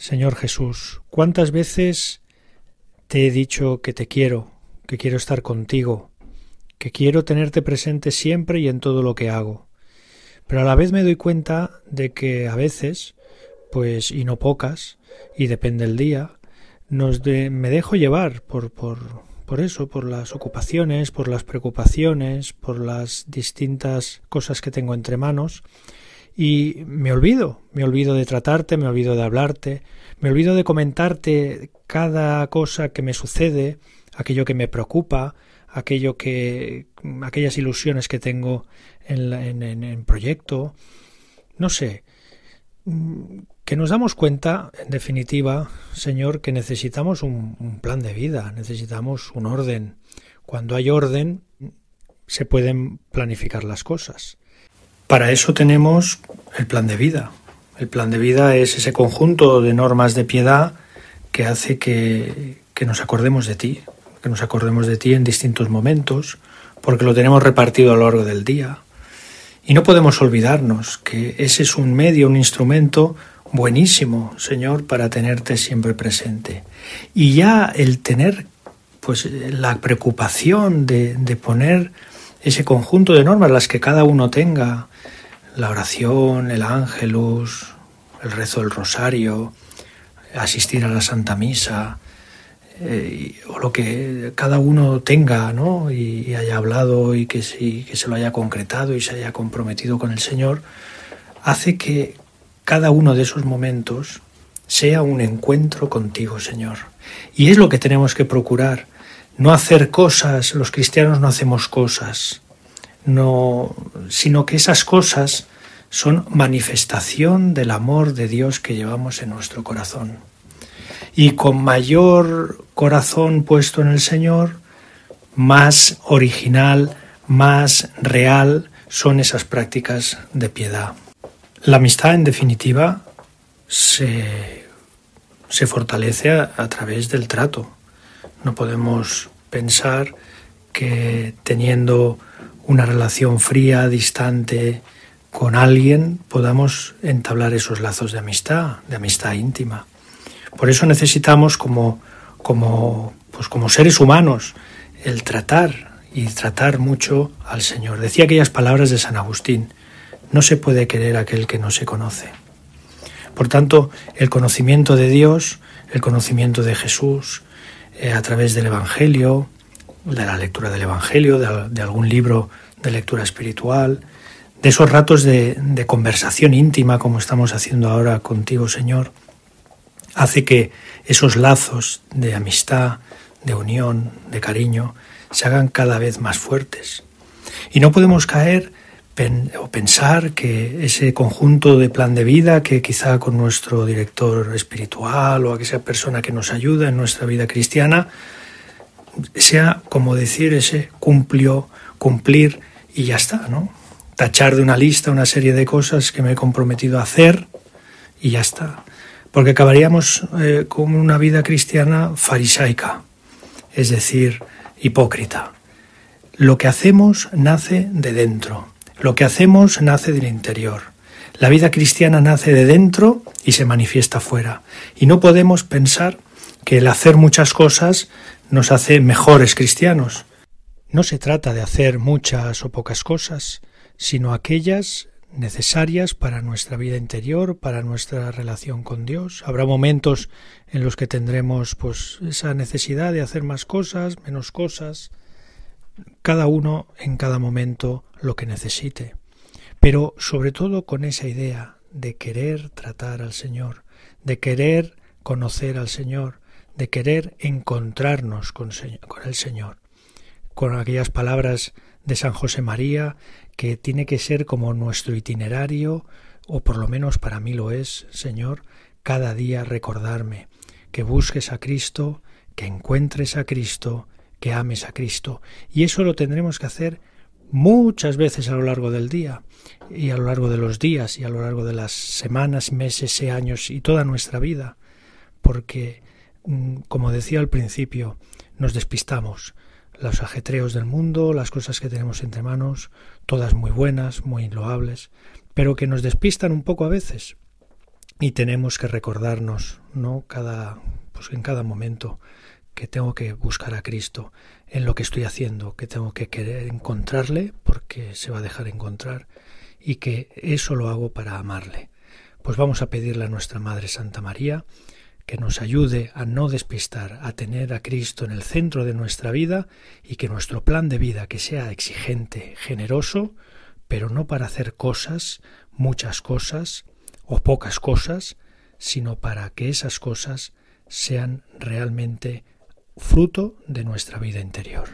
Señor Jesús, ¿cuántas veces te he dicho que te quiero, que quiero estar contigo, que quiero tenerte presente siempre y en todo lo que hago? Pero a la vez me doy cuenta de que a veces, pues, y no pocas, y depende el día, nos me dejo llevar por, por, por eso, por las ocupaciones, por las preocupaciones, por las distintas cosas que tengo entre manos, y me olvido, me olvido de tratarte, me olvido de hablarte, me olvido de comentarte cada cosa que me sucede, aquello que me preocupa, aquello que aquellas ilusiones que tengo en, en, en, proyecto, no sé, que nos damos cuenta, en definitiva, Señor, que necesitamos un, un, plan de vida, necesitamos un orden. Cuando hay orden, se pueden planificar las cosas. Para eso tenemos el plan de vida. El plan de vida es ese conjunto de normas de piedad que hace que, que nos acordemos de ti, que nos acordemos de ti en distintos momentos, porque lo tenemos repartido a lo largo del día. Y no podemos olvidarnos que ese es un medio, un instrumento buenísimo, Señor, para tenerte siempre presente. Y ya el tener pues la preocupación de, de poner ese conjunto de normas, las que cada uno tenga, la oración, el ángelus, el rezo del rosario, asistir a la Santa Misa, eh, o lo que cada uno tenga, ¿no? Y, haya hablado y que, que se lo haya concretado y se haya comprometido con el Señor, hace que cada uno de esos momentos sea un encuentro contigo, Señor. Y es lo que tenemos que procurar, no hacer cosas, los cristianos no hacemos cosas, no, sino que esas cosas son manifestación del amor de Dios que llevamos en nuestro corazón. Y con mayor corazón puesto en el Señor, más original, más real son esas prácticas de piedad. La amistad, en definitiva, se, se fortalece a, a través del trato. No podemos pensar que teniendo una relación fría, distante con alguien, podamos entablar esos lazos de amistad, de amistad íntima. Por eso necesitamos como, como, pues como seres humanos el tratar y tratar mucho al Señor. Decía aquellas palabras de San Agustín, no se puede querer aquel que no se conoce. Por tanto, el conocimiento de Dios, el conocimiento de Jesús, a través del Evangelio, de la lectura del Evangelio, de, algún libro de lectura espiritual, de esos ratos de, de, conversación íntima como estamos haciendo ahora contigo, Señor, hace que esos lazos de amistad, de unión, de cariño, se hagan cada vez más fuertes. Y no podemos caer o pensar que ese conjunto de plan de vida que quizá con nuestro director espiritual o aquella persona que nos ayuda en nuestra vida cristiana sea como decir ese cumplió, cumplir y ya está, ¿no? Tachar de una lista una serie de cosas que me he comprometido a hacer y ya está. Porque acabaríamos eh, con una vida cristiana farisaica, es decir, hipócrita. Lo que hacemos nace de dentro, lo que hacemos nace del interior. La vida cristiana nace de dentro y se manifiesta fuera. Y no podemos pensar que el hacer muchas cosas nos hace mejores cristianos. No se trata de hacer muchas o pocas cosas, sino aquellas necesarias para nuestra vida interior, para nuestra relación con Dios. Habrá momentos en los que tendremos pues esa necesidad de hacer más cosas, menos cosas, cada uno en cada momento lo que necesite. Pero sobre todo con esa idea de querer tratar al Señor, de querer conocer al Señor, de querer encontrarnos con, el Señor, con aquellas palabras de San José María, que tiene que ser como nuestro itinerario, o por lo menos para mí lo es, Señor, cada día recordarme que busques a Cristo, que encuentres a Cristo, que ames a Cristo. Y eso lo tendremos que hacer muchas veces a lo largo del día, y a lo largo de los días, y a lo largo de las semanas, meses y años, y toda nuestra vida, porque Mm, como decía al principio, nos despistamos. Los ajetreos del mundo, las cosas que tenemos entre manos, todas muy buenas, muy loables, pero que nos despistan un poco a veces. y tenemos que recordarnos, ¿no? Cada, pues en cada momento que tengo que buscar a Cristo en lo que estoy haciendo, que tengo que querer encontrarle porque se va a dejar encontrar y que eso lo hago para amarle. Pues vamos a pedirle a nuestra Madre Santa María que nos ayude a no despistar, a tener a Cristo en el centro de nuestra vida y que nuestro plan de vida que sea exigente, generoso, pero no para hacer cosas, muchas cosas o pocas cosas, sino para que esas cosas sean realmente fruto de nuestra vida interior.